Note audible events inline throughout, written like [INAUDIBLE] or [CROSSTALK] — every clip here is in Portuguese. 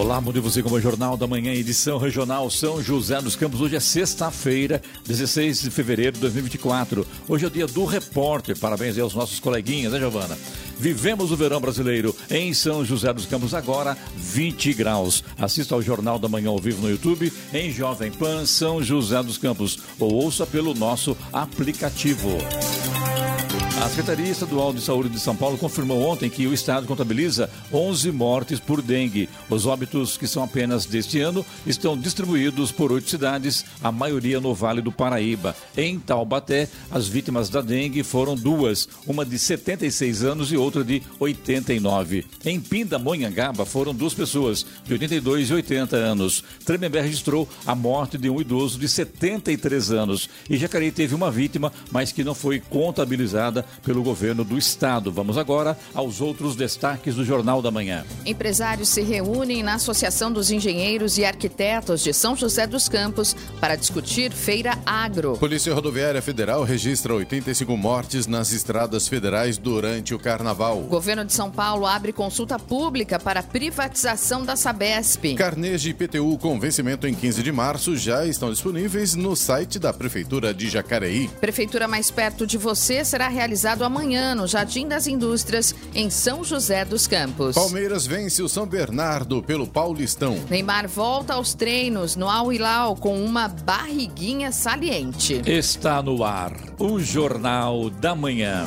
Olá, bom dia você com o Jornal da Manhã, edição regional São José dos Campos. Hoje é sexta-feira, 16 de fevereiro de 2024. Hoje é o dia do repórter. Parabéns aos nossos coleguinhas, né, Giovana? Vivemos o verão brasileiro em São José dos Campos, agora 20 graus. Assista ao Jornal da Manhã ao vivo no YouTube, em Jovem Pan São José dos Campos, ou ouça pelo nosso aplicativo. A Secretaria Estadual de Saúde de São Paulo confirmou ontem que o estado contabiliza 11 mortes por dengue. Os óbitos, que são apenas deste ano, estão distribuídos por oito cidades, a maioria no Vale do Paraíba. Em Taubaté, as vítimas da dengue foram duas, uma de 76 anos e outra de 89. Em Pindamonhangaba foram duas pessoas, de 82 e 80 anos. Tremembé registrou a morte de um idoso de 73 anos. E Jacareí teve uma vítima, mas que não foi contabilizada pelo governo do estado. Vamos agora aos outros destaques do Jornal da Manhã. Empresários se reúnem na Associação dos Engenheiros e Arquitetos de São José dos Campos para discutir Feira Agro. Polícia Rodoviária Federal registra 85 mortes nas estradas federais durante o carnaval. O governo de São Paulo abre consulta pública para privatização da Sabesp. Carnês de IPTU com vencimento em 15 de março já estão disponíveis no site da Prefeitura de Jacareí. Prefeitura mais perto de você será realizado amanhã no Jardim das Indústrias, em São José dos Campos. Palmeiras vence o São Bernardo pelo Paulistão. Neymar volta aos treinos no Al Hilal com uma barriguinha saliente. Está no ar o Jornal da Manhã.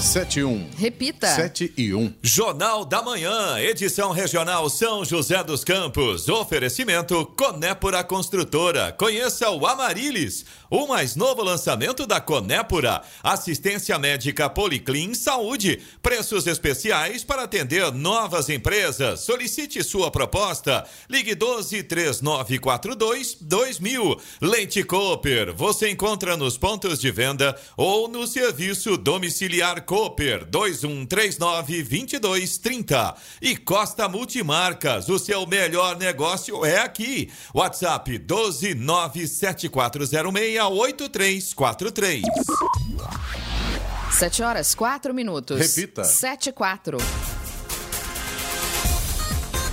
7 e 1. Repita. 7 e 1. Jornal da Manhã, edição regional São José dos Campos. Oferecimento Conépora Construtora. Conheça o Amarilis, o mais novo lançamento da Conépora. Assistência médica Policlin Saúde. Preços especiais para atender novas empresas. Solicite sua proposta. Ligue 12 3942 2000. Leite Cooper. Você encontra nos pontos de venda ou no serviço domiciliar Cooper 2139 2230. E Costa Multimarcas, o seu melhor negócio é aqui. WhatsApp 12974068343. 7 horas, 4 minutos. Repita. 7 e 4.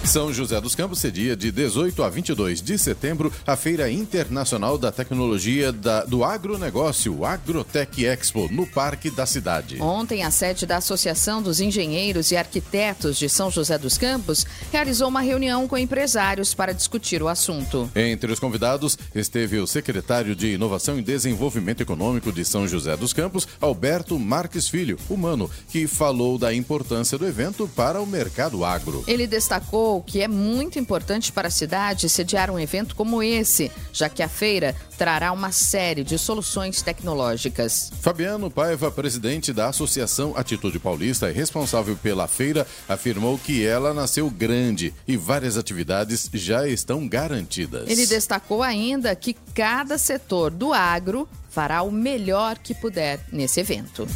São José dos Campos cedia de 18 a 22 de setembro a Feira Internacional da Tecnologia da, do Agronegócio, Agrotech Expo, no Parque da Cidade. Ontem, a sede da Associação dos Engenheiros e Arquitetos de São José dos Campos realizou uma reunião com empresários para discutir o assunto. Entre os convidados esteve o secretário de Inovação e Desenvolvimento Econômico de São José dos Campos, Alberto Marques Filho, humano, que falou da importância do evento para o mercado agro. Ele destacou que é muito importante para a cidade sediar um evento como esse, já que a feira trará uma série de soluções tecnológicas. Fabiano Paiva, presidente da Associação Atitude Paulista e responsável pela feira, afirmou que ela nasceu grande e várias atividades já estão garantidas. Ele destacou ainda que cada setor do agro fará o melhor que puder nesse evento.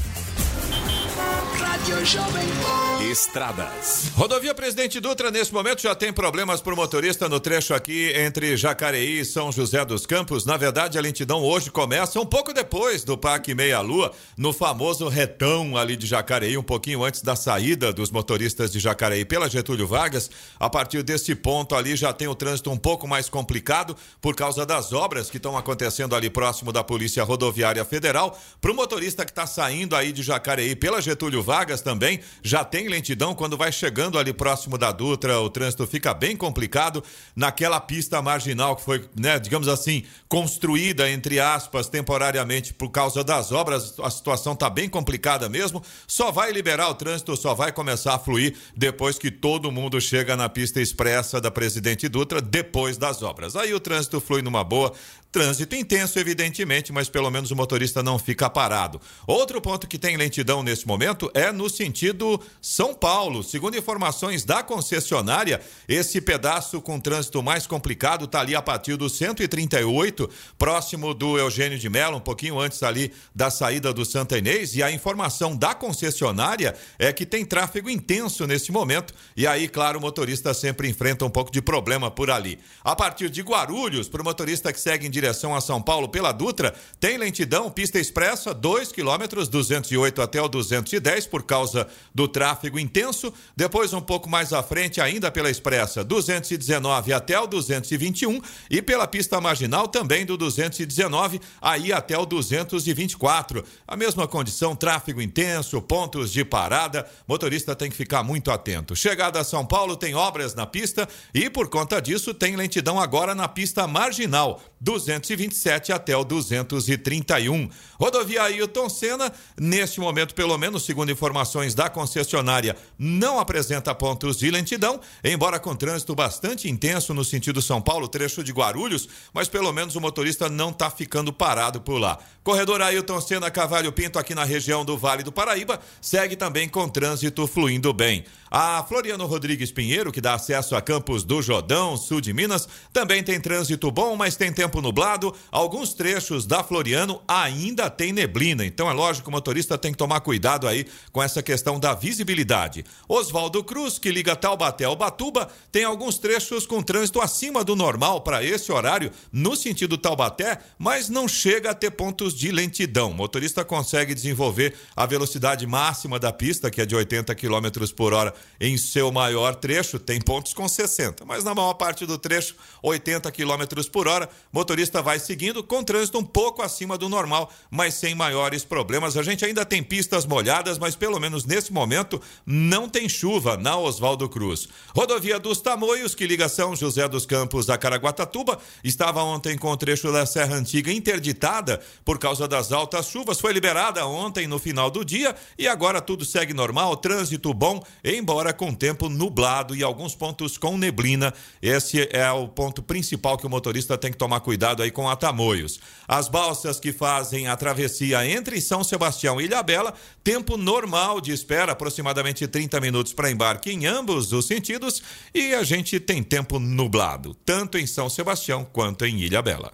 Estradas. Rodovia Presidente Dutra, nesse momento, já tem problemas para o motorista no trecho aqui entre Jacareí e São José dos Campos. Na verdade, a lentidão hoje começa um pouco depois do Parque Meia Lua, no famoso retão ali de Jacareí, um pouquinho antes da saída dos motoristas de Jacareí pela Getúlio Vargas. A partir desse ponto ali já tem o trânsito um pouco mais complicado por causa das obras que estão acontecendo ali próximo da Polícia Rodoviária Federal. Para o motorista que está saindo aí de Jacareí pela Getúlio Vargas também, já tem lentidão quando vai chegando ali próximo da Dutra, o trânsito fica bem complicado naquela pista marginal que foi, né, digamos assim, construída entre aspas temporariamente por causa das obras. A situação tá bem complicada mesmo. Só vai liberar o trânsito, só vai começar a fluir depois que todo mundo chega na pista expressa da Presidente Dutra depois das obras. Aí o trânsito flui numa boa. Trânsito intenso, evidentemente, mas pelo menos o motorista não fica parado. Outro ponto que tem lentidão nesse momento é no sentido São Paulo. Segundo informações da concessionária, esse pedaço com trânsito mais complicado está ali a partir do 138, próximo do Eugênio de Mello, um pouquinho antes ali da saída do Santa Inês. E a informação da concessionária é que tem tráfego intenso nesse momento. E aí, claro, o motorista sempre enfrenta um pouco de problema por ali. A partir de Guarulhos, para o motorista que segue em direção a São Paulo pela Dutra, tem lentidão, pista expressa, 2 quilômetros, 208 até o 210 por causa do tráfego intenso. Depois, um pouco mais à frente, ainda pela expressa, 219 até o 221 e pela pista marginal também do 219 aí até o 224. A mesma condição, tráfego intenso, pontos de parada, motorista tem que ficar muito atento. Chegada a São Paulo tem obras na pista e por conta disso tem lentidão agora na pista marginal, 227 até o 231. Rodovia Ailton Senna, neste momento, pelo menos segundo informações da concessionária, não apresenta pontos de lentidão, embora com trânsito bastante intenso no sentido São Paulo, trecho de Guarulhos, mas pelo menos o motorista não está ficando parado por lá. Corredor Ailton Senna Cavalho Pinto, aqui na região do Vale do Paraíba, segue também com trânsito fluindo bem. A Floriano Rodrigues Pinheiro, que dá acesso a Campos do Jordão, sul de Minas, também tem trânsito bom, mas tem tempo nublado. Alguns trechos da Floriano ainda tem neblina, então é lógico que o motorista tem que tomar cuidado aí com essa questão da visibilidade. Oswaldo Cruz, que liga Taubaté ao Batuba, tem alguns trechos com trânsito acima do normal para esse horário, no sentido Taubaté, mas não chega a ter pontos de lentidão. O motorista consegue desenvolver a velocidade máxima da pista, que é de 80 km por hora em seu maior trecho, tem pontos com 60, mas na maior parte do trecho, 80 km por hora, motorista vai seguindo com trânsito um pouco acima do normal, mas sem maiores problemas. A gente ainda tem pistas molhadas, mas pelo menos nesse momento não tem chuva na Oswaldo Cruz. Rodovia dos Tamoios, que liga São José dos Campos a Caraguatatuba, estava ontem com o trecho da Serra Antiga interditada por causa das altas chuvas, foi liberada ontem no final do dia e agora tudo segue normal, trânsito bom, embora com tempo nublado e alguns pontos com neblina. Esse é o ponto principal que o motorista tem que tomar cuidado aí com a Tamoios. As balsas que fazem a travessia entre São Sebastião e Ilhabela, tempo normal de espera, aproximadamente 30 minutos para embarque em ambos os sentidos, e a gente tem tempo nublado, tanto em São Sebastião quanto em Ilhabela.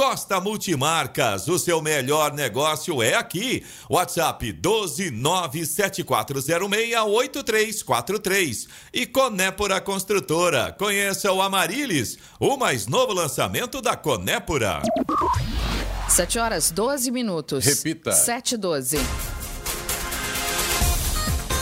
Costa Multimarcas, o seu melhor negócio é aqui. WhatsApp 12974068343 e Conépora Construtora. Conheça o Amarilis, o mais novo lançamento da Conépora. 7 horas 12 minutos. Repita. 7 e 12.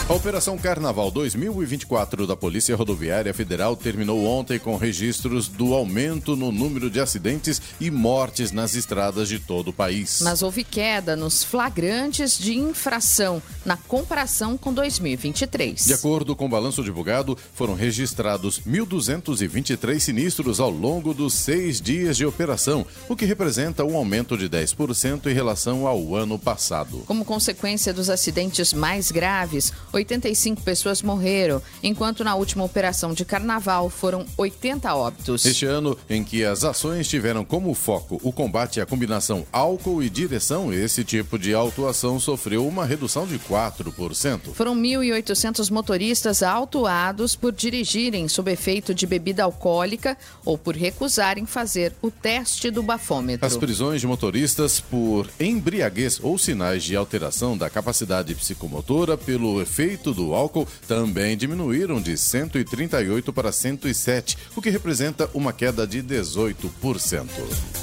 A Operação Carnaval 2024 da Polícia Rodoviária Federal terminou ontem com registros do aumento no número de acidentes e mortes nas estradas de todo o país. Mas houve queda nos flagrantes de infração na comparação com 2023. De acordo com o balanço divulgado, foram registrados 1.223 sinistros ao longo dos seis dias de operação, o que representa um aumento de 10% em relação ao ano passado. Como consequência dos acidentes mais graves, 85 pessoas morreram, enquanto na última operação de carnaval foram 80 óbitos. Este ano, em que as ações tiveram como foco o combate à combinação álcool e direção, esse tipo de autuação sofreu uma redução de 4%. Foram 1.800 motoristas autuados por dirigirem sob efeito de bebida alcoólica ou por recusarem fazer o teste do bafômetro. As prisões de motoristas por embriaguez ou sinais de alteração da capacidade psicomotora pelo efeito do álcool também diminuíram de 138 para 107, o que representa uma queda de 18%.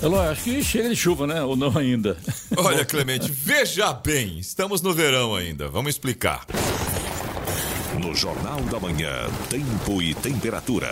Elô, acho que chega de chuva, né? Ou não ainda? [LAUGHS] Olha, Clemente, veja bem, estamos no verão ainda, vamos explicar. No Jornal da Manhã, tempo e temperatura.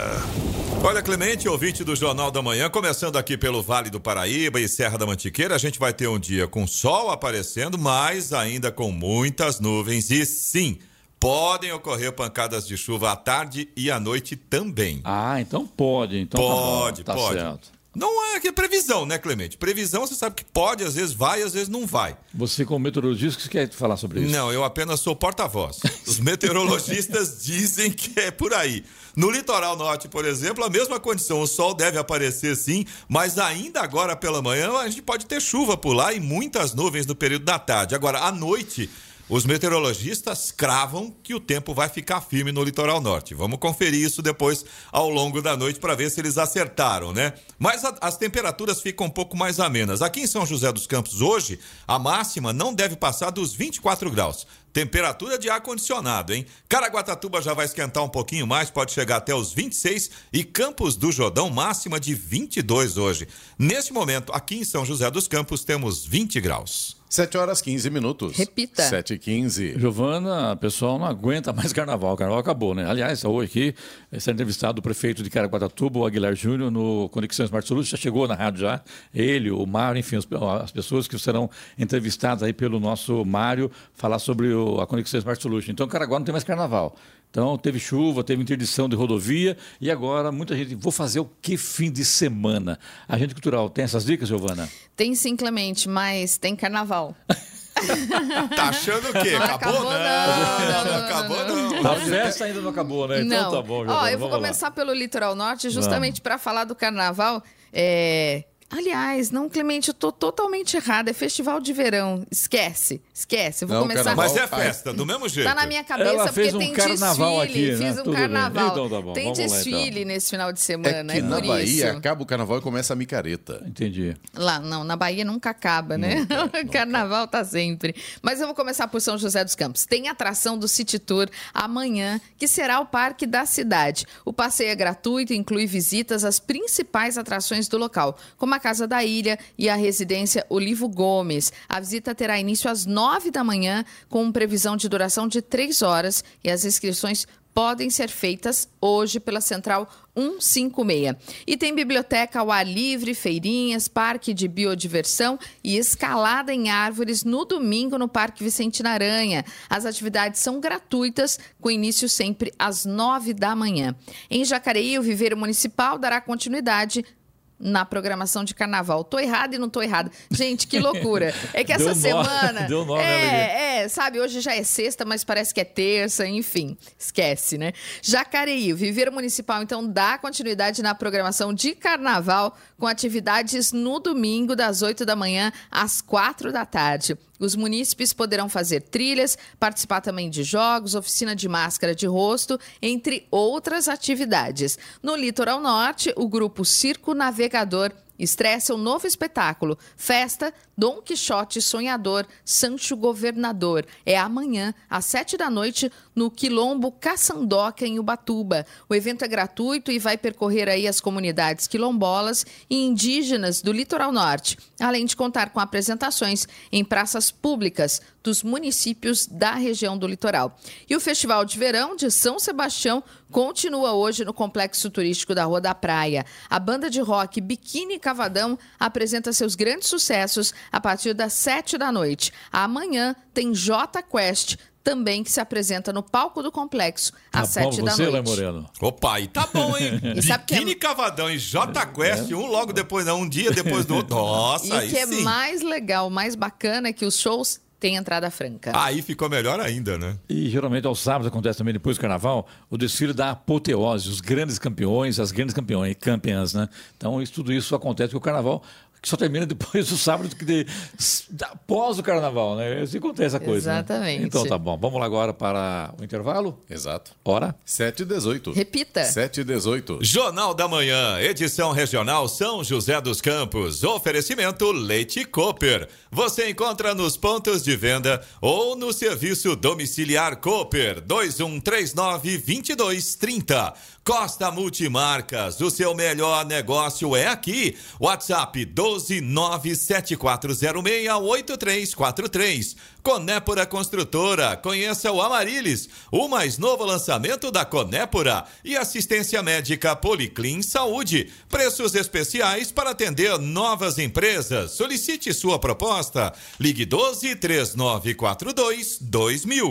Olha, Clemente, ouvinte do Jornal da Manhã, começando aqui pelo Vale do Paraíba e Serra da Mantiqueira, a gente vai ter um dia com sol aparecendo, mas ainda com muitas nuvens e sim podem ocorrer pancadas de chuva à tarde e à noite também. Ah, então pode. Então pode, tá bom, tá pode. Certo. Não é que é previsão, né, Clemente? Previsão você sabe que pode, às vezes vai, às vezes não vai. Você, como meteorologista, o que você quer falar sobre isso? Não, eu apenas sou porta-voz. Os meteorologistas [LAUGHS] dizem que é por aí. No litoral norte, por exemplo, a mesma condição. O sol deve aparecer sim, mas ainda agora pela manhã a gente pode ter chuva por lá e muitas nuvens no período da tarde. Agora, à noite. Os meteorologistas cravam que o tempo vai ficar firme no litoral norte. Vamos conferir isso depois ao longo da noite para ver se eles acertaram, né? Mas a, as temperaturas ficam um pouco mais amenas. Aqui em São José dos Campos hoje, a máxima não deve passar dos 24 graus. Temperatura de ar-condicionado, hein? Caraguatatuba já vai esquentar um pouquinho mais, pode chegar até os 26 e Campos do Jordão máxima de 22 hoje. Neste momento, aqui em São José dos Campos, temos 20 graus. 7 horas 15 minutos. Repita. 7 e 15. Giovana, o pessoal não aguenta mais carnaval. O carnaval acabou, né? Aliás, hoje aqui está entrevistado o prefeito de Caraguatatuba, o Aguilar Júnior, no Conexão Smart Solutions. Já chegou na rádio já. Ele, o Mário, enfim, as pessoas que serão entrevistadas aí pelo nosso Mário, falar sobre o, a Conexão Smart Solutions. Então, Caraguá não tem mais carnaval. Então, teve chuva, teve interdição de rodovia e agora muita gente. Vou fazer o que fim de semana? A gente cultural tem essas dicas, Giovana? Tem sim, Clemente, mas tem carnaval. [LAUGHS] tá achando o quê? Não acabou? acabou, não, não, não, acabou, não, não. A festa ainda não acabou, né? Não. Então tá bom, Giovana. Ó, eu vou começar pelo litoral norte, justamente para falar do carnaval. É, Aliás, não, Clemente, eu tô totalmente errada. É festival de verão. Esquece, esquece. Eu vou Não, começar. carnaval. Mas é festa, do mesmo jeito. Tá na minha cabeça Ela porque fez um tem carnaval desfile. aqui, né? Fiz um Tudo bem. carnaval. Então tá bom, tem vamos lá, então. desfile nesse final de É semana. que É, na por Bahia isso. acaba o carnaval e começa a micareta. Entendi. Lá, não, na Bahia nunca acaba, né? [LAUGHS] Carnaval tá sempre. Mas eu vou começar por São José dos Campos. Tem atração do City Tour amanhã, que será o parque da cidade. O passeio é gratuito e inclui visitas às principais atrações do local, como a Casa da Ilha e a residência Olivo Gomes. A visita terá início às nove da manhã, com previsão de duração de três horas, e as inscrições podem ser feitas hoje pela Central 156. E tem biblioteca ao ar livre, feirinhas, parque de biodiversão e escalada em árvores no domingo no Parque Vicente Naranha. As atividades são gratuitas, com início sempre às nove da manhã. Em Jacareí, o Viveiro Municipal dará continuidade na programação de carnaval. Tô errada e não tô errada. Gente, que loucura. É que [LAUGHS] essa Deu nó- semana. [LAUGHS] deu nó, né, é, é, sabe, hoje já é sexta, mas parece que é terça, enfim. Esquece, né? Jacareí, o Viveiro Municipal, então, dá continuidade na programação de carnaval com atividades no domingo, das 8 da manhã às 4 da tarde. Os munícipes poderão fazer trilhas, participar também de jogos, oficina de máscara de rosto, entre outras atividades. No litoral norte, o grupo Circo Navegador estressa um novo espetáculo, Festa Dom Quixote Sonhador Sancho Governador. É amanhã, às sete da noite, no Quilombo Caçandoca, em Ubatuba. O evento é gratuito e vai percorrer aí as comunidades quilombolas e indígenas do litoral norte, além de contar com apresentações em praças públicas dos municípios da região do litoral. E o Festival de Verão de São Sebastião continua hoje no Complexo Turístico da Rua da Praia. A banda de rock Biquíni Cavadão apresenta seus grandes sucessos a partir das sete da noite. Amanhã tem J Quest, também que se apresenta no palco do complexo às Tá bom sete da você, noite. Moreno? Opa, e tá bom, hein? [LAUGHS] E é- Biquíni Cavadão e J Quest, um logo depois, não, um dia depois do outro. Nossa, E aí o que é sim. mais legal, mais bacana é que os shows têm entrada franca. Aí ficou melhor ainda, né? E geralmente aos sábados acontece também depois do carnaval o desfile da apoteose, os grandes campeões, as grandes campeões, campeãs, né? Então isso, tudo isso acontece com o carnaval que só termina depois do sábado que de, após o carnaval, né? Assim acontece a coisa. né? Exatamente. Então tá bom. Vamos lá agora para o intervalo. Exato. Hora. 7 e 18. Repita. 7 e 18. Jornal da Manhã, edição regional São José dos Campos. Oferecimento Leite Cooper. Você encontra nos pontos de venda ou no serviço domiciliar Cooper 2139-2230. Costa Multimarcas, o seu melhor negócio é aqui. WhatsApp 12974068343. Conépora Construtora, conheça o Amarilis, o mais novo lançamento da Conépora e assistência médica Policlin Saúde. Preços especiais para atender novas empresas. Solicite sua proposta. Ligue 12 3942 2000.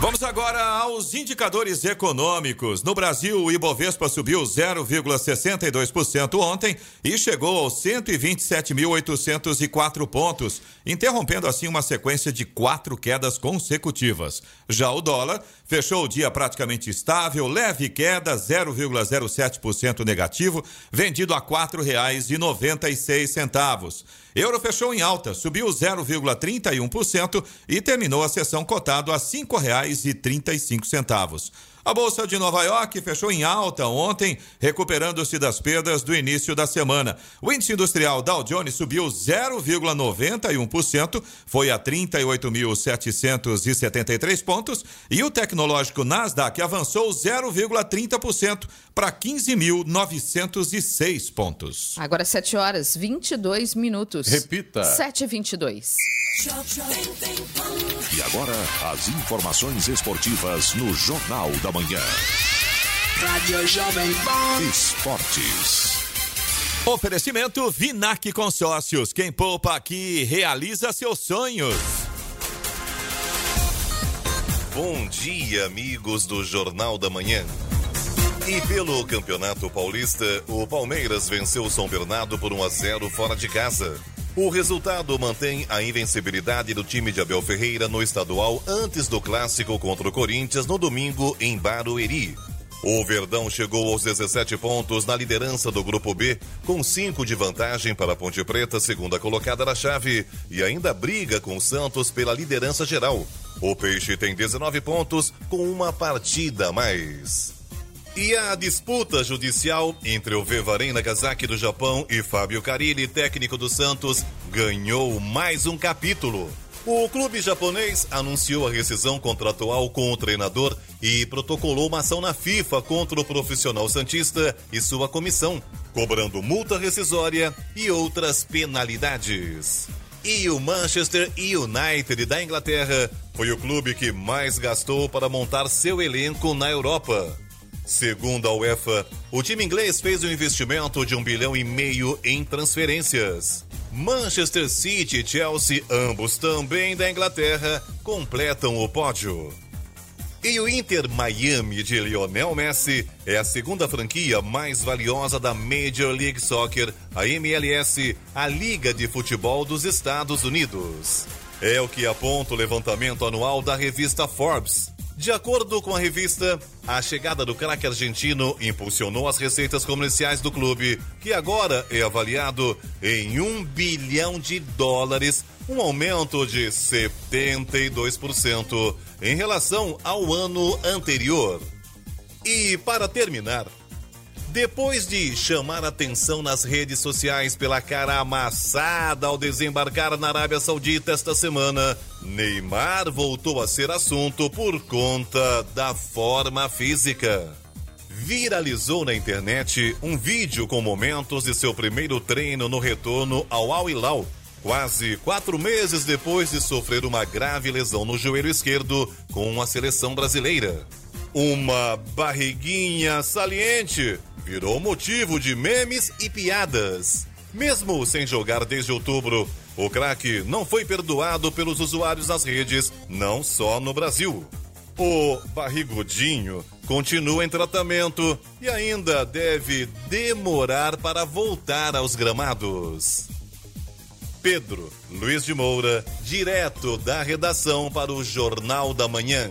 Vamos agora aos indicadores econômicos. No Brasil, o Ibovespa subiu 0,62% ontem e chegou aos 127.804 pontos, interrompendo assim uma sequência de quatro quedas consecutivas. Já o dólar fechou o dia praticamente estável, leve queda, 0,07% negativo, vendido a R$ 4,96. Euro fechou em alta, subiu 0,31% e terminou a sessão cotado a R$ 5,35. A Bolsa de Nova York fechou em alta ontem, recuperando-se das perdas do início da semana. O índice industrial Dow Jones subiu 0,91%, foi a 38.773 pontos, e o tecnológico Nasdaq avançou 0,30% para 15.906 pontos. Agora 7 horas 22 minutos. Repita. 7 e 22. E agora, as informações esportivas no Jornal da Manhã. Rádio Jovem Pan. Esportes. Oferecimento Vinac Consórcios. Quem poupa aqui realiza seus sonhos. Bom dia, amigos do Jornal da Manhã. E pelo Campeonato Paulista, o Palmeiras venceu o São Bernardo por 1 a 0 fora de casa. O resultado mantém a invencibilidade do time de Abel Ferreira no estadual antes do clássico contra o Corinthians no domingo em Barueri. O Verdão chegou aos 17 pontos na liderança do Grupo B, com 5 de vantagem para a Ponte Preta, segunda colocada na chave, e ainda briga com o Santos pela liderança geral. O Peixe tem 19 pontos, com uma partida a mais. E a disputa judicial entre o Vevarem Nagasaki do Japão e Fábio Carilli, técnico do Santos, ganhou mais um capítulo. O clube japonês anunciou a rescisão contratual com o treinador e protocolou uma ação na FIFA contra o profissional Santista e sua comissão, cobrando multa rescisória e outras penalidades. E o Manchester United da Inglaterra foi o clube que mais gastou para montar seu elenco na Europa. Segundo a UEFA, o time inglês fez um investimento de um bilhão e meio em transferências. Manchester City e Chelsea, ambos também da Inglaterra, completam o pódio. E o Inter Miami de Lionel Messi é a segunda franquia mais valiosa da Major League Soccer, a MLS, a Liga de Futebol dos Estados Unidos. É o que aponta o levantamento anual da revista Forbes. De acordo com a revista, a chegada do craque argentino impulsionou as receitas comerciais do clube, que agora é avaliado em um bilhão de dólares, um aumento de 72% em relação ao ano anterior. E para terminar, depois de chamar atenção nas redes sociais pela cara amassada ao desembarcar na Arábia Saudita esta semana, Neymar voltou a ser assunto por conta da forma física. Viralizou na internet um vídeo com momentos de seu primeiro treino no retorno ao Al Hilal, quase quatro meses depois de sofrer uma grave lesão no joelho esquerdo com a seleção brasileira. Uma barriguinha saliente virou motivo de memes e piadas. Mesmo sem jogar desde outubro, o craque não foi perdoado pelos usuários nas redes, não só no Brasil. O barrigudinho continua em tratamento e ainda deve demorar para voltar aos gramados. Pedro Luiz de Moura, direto da redação para o Jornal da Manhã.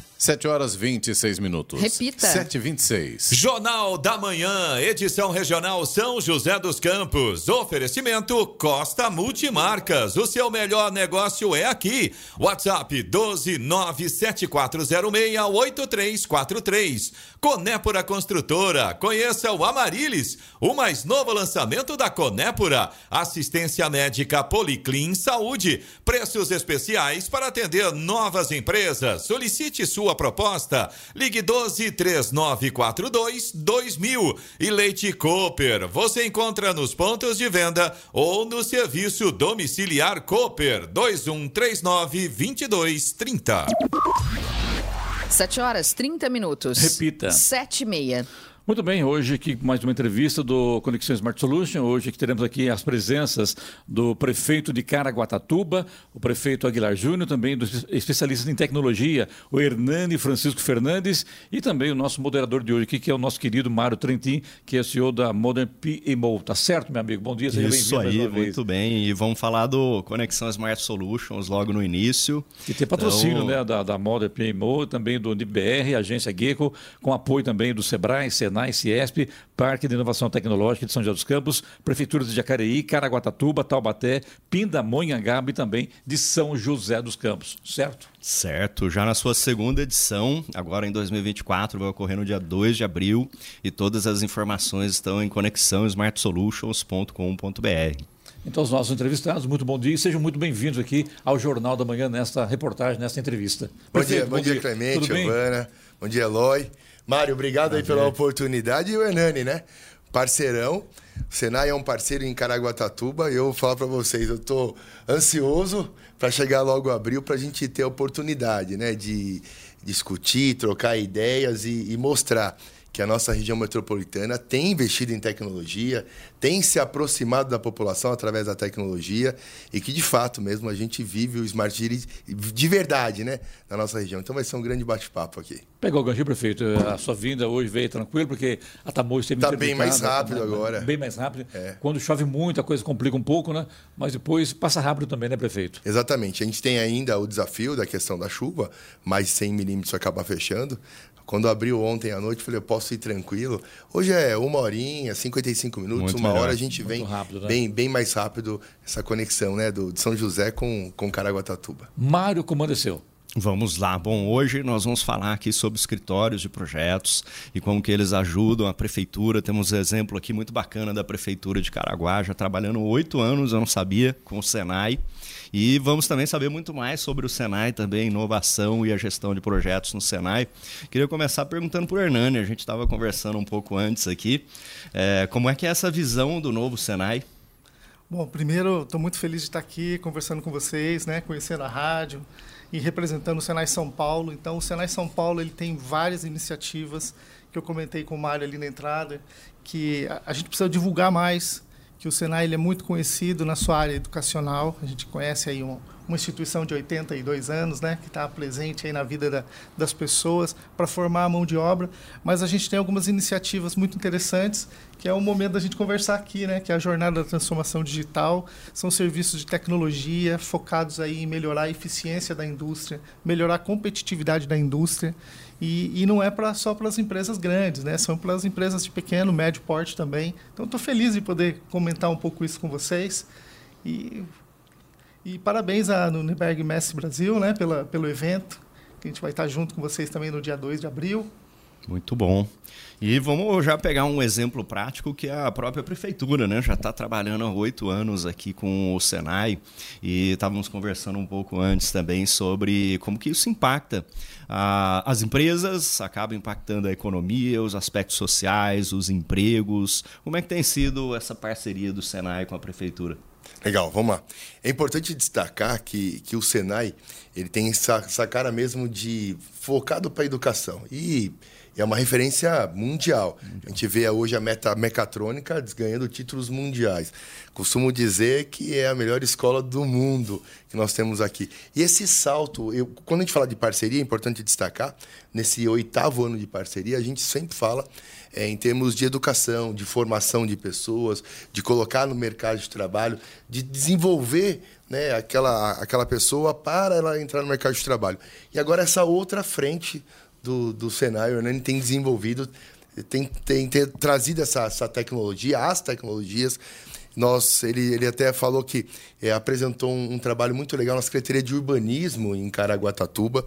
7 horas 26 minutos. Repita. 7 e 26 Jornal da Manhã, edição regional São José dos Campos. Oferecimento Costa Multimarcas. O seu melhor negócio é aqui. WhatsApp 12974068343. Conépora Construtora. Conheça o Amarilis, o mais novo lançamento da Conépora. Assistência médica Policlin Saúde. Preços especiais para atender novas empresas. Solicite sua proposta. Ligue 12 3942 2000. E Leite Cooper. Você encontra nos pontos de venda ou no serviço domiciliar Cooper 2139 2230. 7 horas 30 minutos. Repita. 7 e meia. Muito bem, hoje aqui mais uma entrevista do Conexão Smart Solution. Hoje que teremos aqui as presenças do prefeito de Caraguatatuba, o prefeito Aguilar Júnior, também dos especialistas em tecnologia, o Hernani Francisco Fernandes e também o nosso moderador de hoje aqui, que é o nosso querido Mário Trentin, que é CEO da Modern PMO. Tá certo, meu amigo? Bom dia, seja Isso bem-vindo mais aí, uma vez. muito bem. E vamos falar do Conexão Smart Solutions logo no início. Que tem patrocínio Então, né, da, da Modern PMO, também do NIBR, Agência Gecko, com apoio também do Sebrae, Senai, Ciesp, Parque de Inovação Tecnológica de São José dos Campos, Prefeituras de Jacareí, Caraguatatuba, Taubaté, Pindamonhangaba e também de São José dos Campos, certo? Certo, já na sua segunda edição, agora em 2024, vai ocorrer no dia 2 de abril e todas as informações estão em conexãosmartsolutions.com.br. Então, os nossos entrevistados, muito bom dia e sejam muito bem-vindos aqui ao Jornal da Manhã, nesta reportagem, nesta entrevista. Bom Prefeito, dia, bom, dia, Clemente, Tudo bem? Giovana. Bom dia, Eloy. Mário, obrigado aí pela oportunidade. E o Hernani, né? Parceirão. O Senai é um parceiro em Caraguatatuba. E eu vou falar para vocês, eu tô ansioso para chegar logo abril para a gente ter a oportunidade, né? De discutir, trocar ideias e, e mostrar que a nossa região metropolitana tem investido em tecnologia, tem se aproximado da população através da tecnologia e que, de fato, mesmo a gente vive o Smart City de verdade, né? Na nossa região. Então vai ser um grande bate-papo aqui. Pegou o gancho, prefeito. A sua vinda hoje veio tranquilo, porque a Tamoios teve Tá interditada, bem mais rápido né? agora. Bem mais rápido. É. Quando chove muito, a coisa complica um pouco, né? Mas depois passa rápido também, né, prefeito? Exatamente. A gente tem ainda o desafio da questão da chuva, mais de 100 milímetros acaba fechando. Quando abriu ontem à noite, eu falei, eu posso ir tranquilo. Hoje é uma horinha, 55 minutos, Muito uma melhor. hora a gente vem rápido, né? bem, bem mais rápido essa conexão né, do, de São José com, com Caraguatatuba. Mário, comando é seu. Vamos lá. Bom, hoje nós vamos falar aqui sobre escritórios de projetos e como que eles ajudam a prefeitura. Temos um exemplo aqui muito bacana da prefeitura de Caraguá, já trabalhando oito anos, eu não sabia, com o Senai. E vamos também saber muito mais sobre o Senai também, inovação e a gestão de projetos no Senai. Queria começar perguntando para o Hernani, a gente estava conversando um pouco antes aqui, é, como é que é essa visão do novo Senai? Bom, primeiro, estou muito feliz de estar aqui conversando com vocês, né, conhecendo a rádio e representando o Senai São Paulo. Então, o Senai São Paulo ele tem várias iniciativas que eu comentei com o Mário ali na entrada, que a, gente precisa divulgar mais, que o Senai ele é muito conhecido na sua área educacional. A gente conhece aí um, uma instituição de 82 anos, né, que está presente aí na vida da, das pessoas para formar a mão de obra. Mas a gente tem algumas iniciativas muito interessantes, que é o momento da gente conversar aqui, né, que é a jornada da transformação digital. São serviços de tecnologia focados aí em melhorar a eficiência da indústria, melhorar a competitividade da indústria. E, e não é pra, só para as empresas grandes, né? São para as empresas de pequeno, médio porte também. Então, estou feliz de poder comentar um pouco isso com vocês. E e parabéns à Nuremberg Messi Brasil, né, pela, pelo evento. Que a gente vai estar junto com vocês também no dia 2 de abril. Muito bom. E vamos já pegar um exemplo prático que é a própria prefeitura, né? Já está trabalhando há oito anos aqui com o Senai e estávamos conversando um pouco antes também sobre como que isso impacta. Ah, as empresas acabam impactando a economia, os aspectos sociais, os empregos. Como é que tem sido essa parceria do Senai com a prefeitura? Legal, vamos lá. É importante destacar que, que o Senai ele tem essa, essa cara mesmo de focado para a educação. E, é uma referência mundial. A gente vê hoje a meta mecatrônica ganhando títulos mundiais. Costumo dizer que é a melhor escola do mundo que nós temos aqui. E esse salto, eu, quando a gente fala de parceria, é importante destacar, nesse oitavo ano de parceria, a gente sempre fala é, em termos de educação, de formação de pessoas, de colocar no mercado de trabalho, de desenvolver né, aquela, aquela pessoa para ela entrar no mercado de trabalho. E agora essa outra frente do, do Senai, o Hernani tem desenvolvido, tem, tem, trazido essa, essa tecnologia, as tecnologias. Nós, ele, ele até falou que é, apresentou um, um, trabalho muito legal na Secretaria de Urbanismo em Caraguatatuba.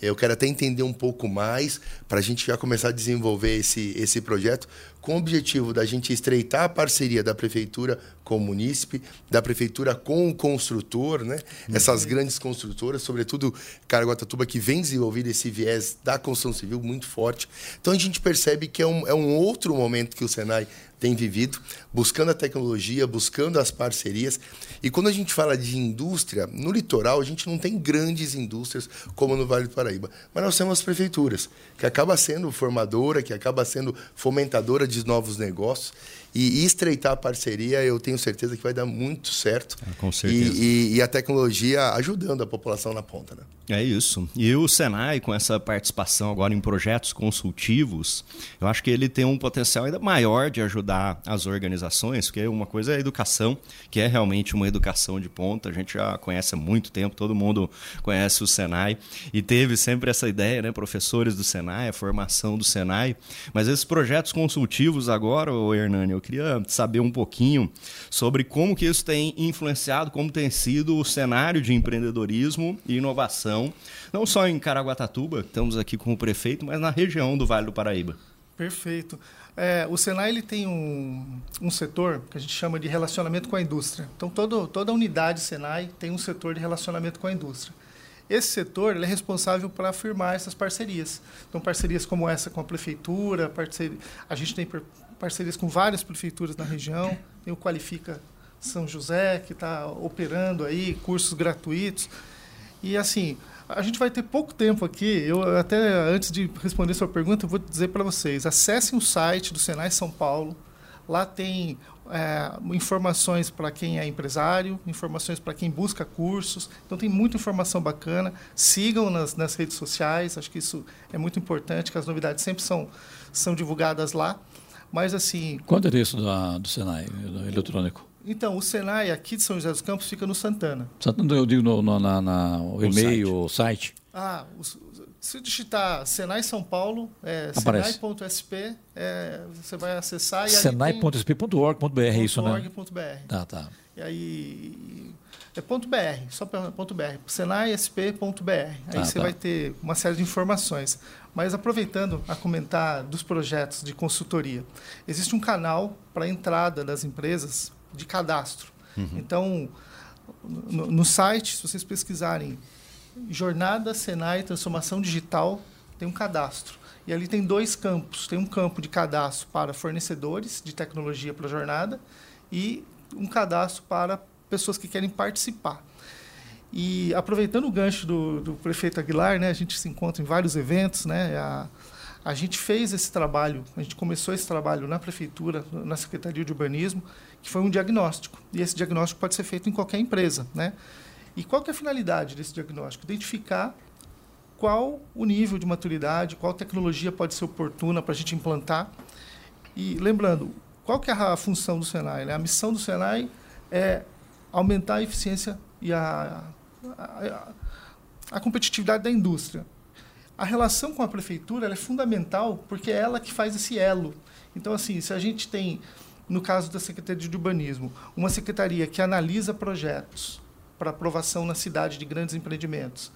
Eu quero até entender um pouco mais para a gente já começar a desenvolver esse, esse projeto com o objetivo da gente estreitar a parceria da prefeitura com o munícipe, da prefeitura com o construtor, né? Uhum. Essas grandes construtoras, sobretudo Caraguatatuba, que vem desenvolvendo esse viés da construção civil muito forte. Então a gente percebe que é um, é um outro momento que o Senai tem vivido, buscando a tecnologia, buscando as parcerias. E quando a gente fala de indústria, no litoral a gente não tem grandes indústrias como no Vale do Paraíba, mas nós temos as prefeituras, que acaba sendo formadora, que acaba sendo fomentadora de novos negócios. E, estreitar a parceria, eu tenho certeza que vai dar muito certo. É, com certeza. E, e, e, a tecnologia ajudando a população na ponta. Né? É isso. E o Senai, com essa participação agora em projetos consultivos, eu acho que ele tem um potencial ainda maior de ajudar as organizações, porque uma coisa é a educação, que é realmente uma educação de ponta. A gente já conhece há muito tempo, todo mundo conhece o Senai. E teve sempre essa ideia, né? Professores do Senai, a formação do Senai. Mas esses projetos consultivos agora, o Hernani, eu queria saber um pouquinho sobre como que isso tem influenciado, como tem sido o cenário de empreendedorismo e inovação, não só em Caraguatatuba, estamos aqui com o prefeito, mas na região do Vale do Paraíba. Perfeito. É, o Senai ele tem um, um setor que a gente chama de relacionamento com a indústria. Então, todo, toda unidade Senai tem um setor de relacionamento com a indústria. Esse setor é responsável para firmar essas parcerias. Então, parcerias como essa com a prefeitura, parceria, a gente tem parcerias com várias prefeituras na região. Tem o Qualifica São José, que está operando aí cursos gratuitos. E assim, a gente vai ter pouco tempo aqui. Eu até antes de responder sua pergunta, eu vou dizer para vocês: acessem o site do Senai São Paulo. Lá tem é, informações para quem é empresário, informações para quem busca cursos. Então tem muita informação bacana. Sigam nas, nas redes sociais. Acho que isso é muito importante, que as novidades sempre são, são divulgadas lá. Mas assim. Qual é o endereço do, do Senai do eletrônico? Então, o Senai aqui de São José dos Campos fica no Santana. Santana, eu digo no, no na, na, o, o e-mail, o site. Ah, o, se digitar Senai São Paulo, é, senai.sp, é, você vai acessar. Senai.sp.org.br, é isso, né? .org.br. Tá, tá. E aí. É ponto .br, só ponto .br. Senaisp.br. Aí ah, você tá. vai ter uma série de informações. Mas aproveitando a comentar dos projetos de consultoria, existe um canal para entrada das empresas de cadastro. Uhum. Então, no, no, site, se vocês pesquisarem Jornada Senai Transformação Digital, tem um cadastro. E ali tem dois campos. Tem um campo de cadastro para fornecedores de tecnologia para a jornada e um cadastro para pessoas que querem participar. E aproveitando o gancho do, do prefeito Aguilar, né, a gente se encontra em vários eventos, né, a, a gente fez esse trabalho, a gente começou esse trabalho na prefeitura, na Secretaria de Urbanismo, que foi um diagnóstico. E esse diagnóstico pode ser feito em qualquer empresa, né? E qual é a finalidade desse diagnóstico? Identificar qual o nível de maturidade, qual tecnologia pode ser oportuna para a gente implantar. E lembrando, qual que é a função do Senai? Né? A missão do Senai é aumentar a eficiência e a a, a, competitividade da indústria. A relação com a prefeitura é fundamental porque é ela que faz esse elo. Então, assim, se a gente tem, no caso da Secretaria de Urbanismo, uma secretaria que analisa projetos para aprovação na cidade de grandes empreendimentos,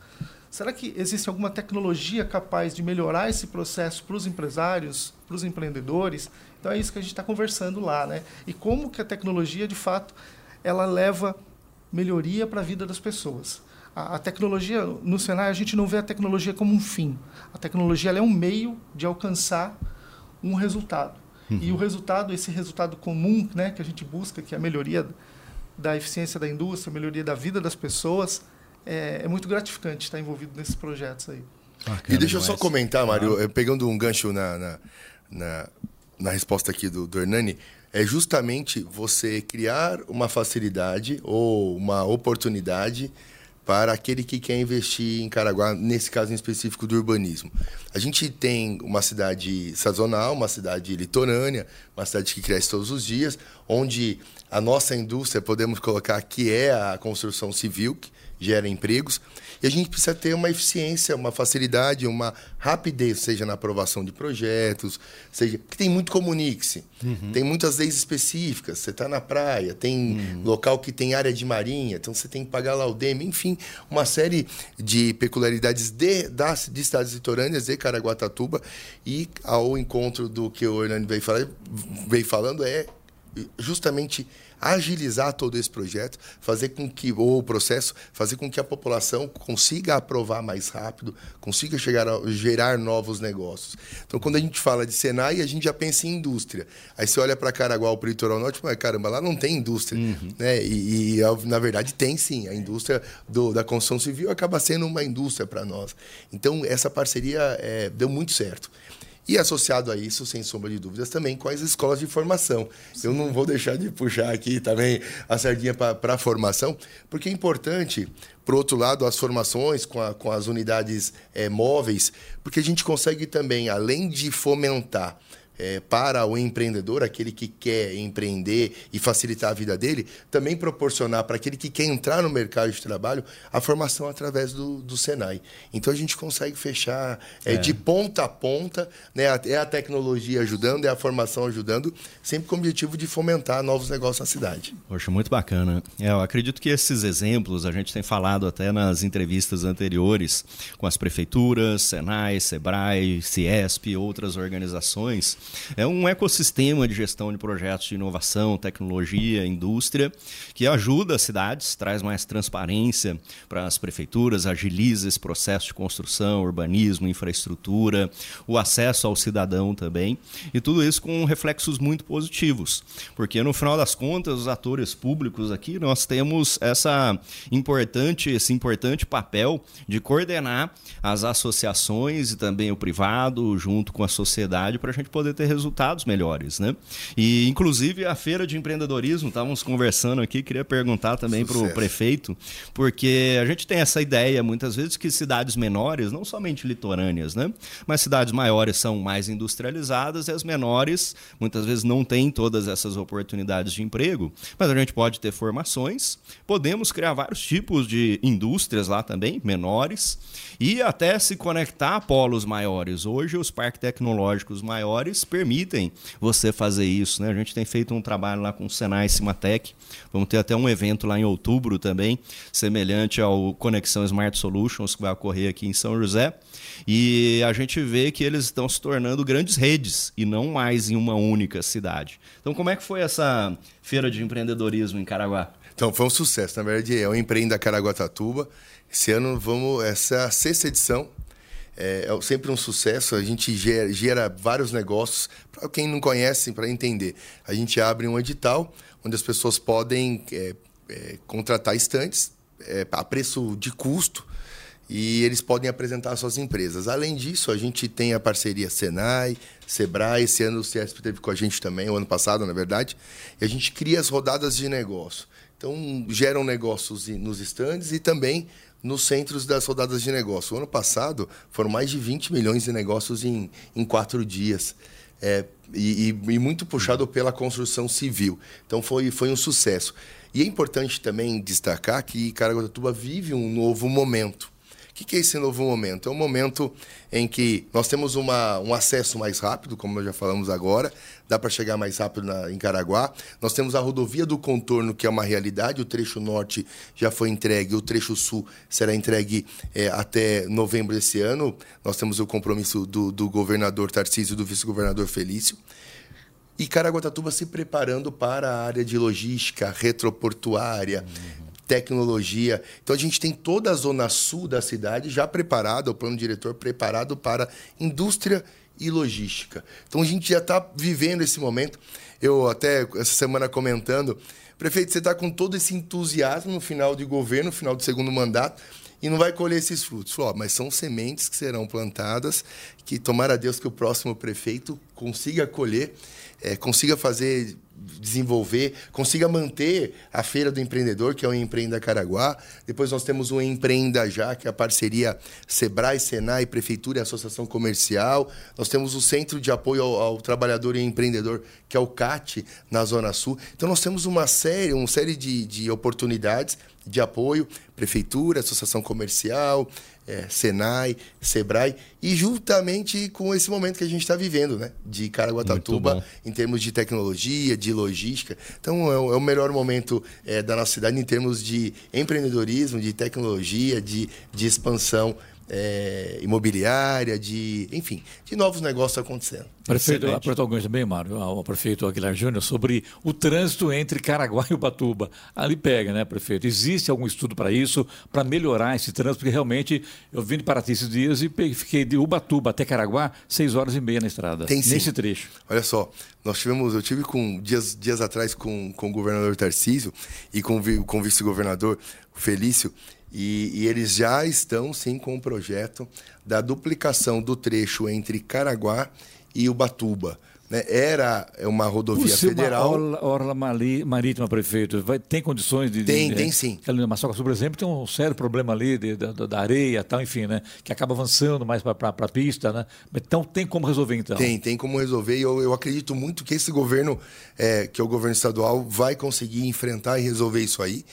será que existe alguma tecnologia capaz de melhorar esse processo para os empresários, para os empreendedores? Então, é isso que a gente está conversando lá. Né? E como que a tecnologia, de fato, ela leva melhoria para a vida das pessoas. A, a, tecnologia, no Senai, a gente não vê a tecnologia como um fim. A tecnologia é um meio de alcançar um resultado. Uhum. E o resultado, esse resultado comum né, que a gente busca, que é a melhoria da eficiência da indústria, melhoria da vida das pessoas, é, é muito gratificante estar envolvido nesses projetos aí. e deixa eu só comentar, Mário, claro. pegando um gancho na, na, na, na resposta aqui do, do Hernani, é justamente você criar uma facilidade ou uma oportunidade para aquele que quer investir em Caraguá, nesse caso em específico do urbanismo. A gente tem uma cidade sazonal, uma cidade litorânea, uma cidade que cresce todos os dias, onde a nossa indústria, podemos colocar que é a construção civil, que gera empregos, e a gente precisa ter uma eficiência, uma facilidade, uma rapidez, seja na aprovação de projetos, seja. que tem muito comunique-se. Uhum. Tem muitas leis específicas. Você está na praia, tem uhum. local que tem área de marinha, então você tem que pagar lá o DEM, enfim, uma série de peculiaridades de, das, de cidades litorâneas de Caraguatatuba. E ao encontro do que o Hernani veio, falar, veio falando é justamente agilizar todo esse projeto, fazer com que ou o processo, fazer com que a população consiga aprovar mais rápido, consiga chegar a gerar novos negócios. Então, quando a gente fala de Senai, a gente já pensa em indústria. Aí você olha para Caraguá, para o litoral norte, mas caramba, lá não tem indústria, uhum. né? E, e, na verdade tem sim. A indústria do, da construção civil acaba sendo uma indústria para nós. Então, essa parceria é, deu muito certo. E associado a isso, sem sombra de dúvidas, também com as escolas de formação. Sim. Eu não vou deixar de puxar aqui também a sardinha para a formação, porque é importante, por outro lado, as formações com, a, com as unidades é, móveis, porque a gente consegue também, além de fomentar é, para o empreendedor, aquele que quer empreender e facilitar a vida dele, também proporcionar para aquele que quer entrar no mercado de trabalho a formação através do, do Senai. Então a gente consegue fechar é, é. de ponta a ponta, né? é a tecnologia ajudando, é a formação ajudando, sempre com o objetivo de fomentar novos negócios na cidade. Poxa, muito bacana. É, eu acredito que esses exemplos, a gente tem falado até nas entrevistas anteriores com as prefeituras, Senai, Sebrae, Ciesp, outras organizações, é um ecossistema de gestão de projetos de inovação, tecnologia, indústria, que ajuda as cidades, traz mais transparência para as prefeituras, agiliza esse processo de construção, urbanismo, infraestrutura, o acesso ao cidadão também, e tudo isso com reflexos muito positivos, porque no final das contas, os atores públicos aqui, nós temos essa importante, esse importante papel de coordenar as associações e também o privado junto com a sociedade para a gente poder ter resultados melhores, né? E inclusive a feira de empreendedorismo, estávamos conversando aqui, queria perguntar também para o prefeito, porque a gente tem essa ideia muitas vezes que cidades menores, não somente litorâneas, né? Mas cidades maiores são mais industrializadas e as menores muitas vezes não têm todas essas oportunidades de emprego, mas a gente pode ter formações, podemos criar vários tipos de indústrias lá também, menores, e até se conectar a polos maiores. Hoje os parques tecnológicos maiores permitem você fazer isso. Né? A gente tem feito um trabalho lá com o Senai Cimatec. Vamos ter até um evento lá em outubro também, semelhante ao Conexão Smart Solutions, que vai ocorrer aqui em São José. E a gente vê que eles estão se tornando grandes redes e não mais em uma única cidade. Então, como é que foi essa feira de empreendedorismo em Caraguá? Então, foi um sucesso. Na verdade, é o Empreenda Caraguatatuba. Esse ano vamos, essa é a sexta edição é, é sempre um sucesso. A gente gera, gera vários negócios. Para quem não conhece, para entender, a gente abre um edital onde as pessoas podem é, é, contratar estantes é, a preço de custo e eles podem apresentar suas empresas. Além disso, a gente tem a parceria Senai, Sebrae, esse ano o CESP teve com a gente também, o ano passado, na verdade, e a gente cria as rodadas de negócio. Então, geram negócios nos estandes e também nos centros das rodadas de negócio. O ano passado foram mais de 20 milhões de negócios em, em quatro dias. É, e, e, muito puxado pela construção civil. Então foi, foi um sucesso. E é importante também destacar que Caraguatatuba vive um novo momento. O que é esse novo momento? É um momento em que nós temos uma, um acesso mais rápido, como nós já falamos agora, dá para chegar mais rápido na, em Caraguá. Nós temos a rodovia do contorno, que é uma realidade, o trecho norte já foi entregue, o trecho sul será entregue é, até novembro desse ano. Nós temos o compromisso do, do governador Tarcísio e do vice-governador Felício. E Caraguatatuba se preparando para a área de logística retroportuária, uhum tecnologia. Então a gente tem toda a zona sul da cidade já preparada, o plano diretor preparado para indústria e logística. Então a gente já está vivendo esse momento. Eu até essa semana comentando, prefeito, você está com todo esse entusiasmo no final de governo, no final do segundo mandato, e não vai colher esses frutos. Falou, ó, mas são sementes que serão plantadas, que tomara a Deus que o próximo prefeito consiga colher, é, consiga fazer desenvolver, consiga manter a Feira do Empreendedor, que é o Empreenda Caraguá. Depois nós temos o Empreenda Já, que é a parceria Sebrae, Senai, Prefeitura e Associação Comercial. Nós temos o Centro de Apoio ao, ao Trabalhador e Empreendedor, que é o CAT, na Zona Sul. Então nós temos uma série, uma série de, de oportunidades de apoio, Prefeitura, Associação Comercial, é, Senai, Sebrae, e juntamente com esse momento que a gente está vivendo, né? De Caraguatatuba, em termos de tecnologia, de logística. Então, é o, é o melhor momento é, da nossa cidade em termos de empreendedorismo, de tecnologia, de, de expansão é, imobiliária, de, enfim, de novos negócios acontecendo. Prefeito, apertar alguns também, Mário, o prefeito Aguilar Júnior, sobre o trânsito entre Caraguá e Ubatuba. Ali pega, né, prefeito? Existe algum estudo para isso, para melhorar esse trânsito? Porque realmente eu vim de Paraty esses dias e fiquei de Ubatuba até Caraguá seis horas e meia na estrada. Tem sim. Nesse trecho. Olha só, nós tivemos, eu tive com dias, dias atrás com, com o governador Tarcísio e com, com o vice-governador Felício, e, e, eles já estão, sim, com o projeto da duplicação do trecho entre Caraguá e Ubatuba. Né? Era uma rodovia federal. Orla, orla marítima, prefeito, vai, tem condições de. Tem, de, tem sim. Na Maçoca, por exemplo, tem um sério problema ali de, de, da areia tal, enfim, né? Que acaba avançando mais para a pista, né? Então tem como resolver, então? Tem, tem como resolver. E eu, eu acredito muito que esse governo, é, que é o governo estadual, vai conseguir enfrentar e resolver isso aí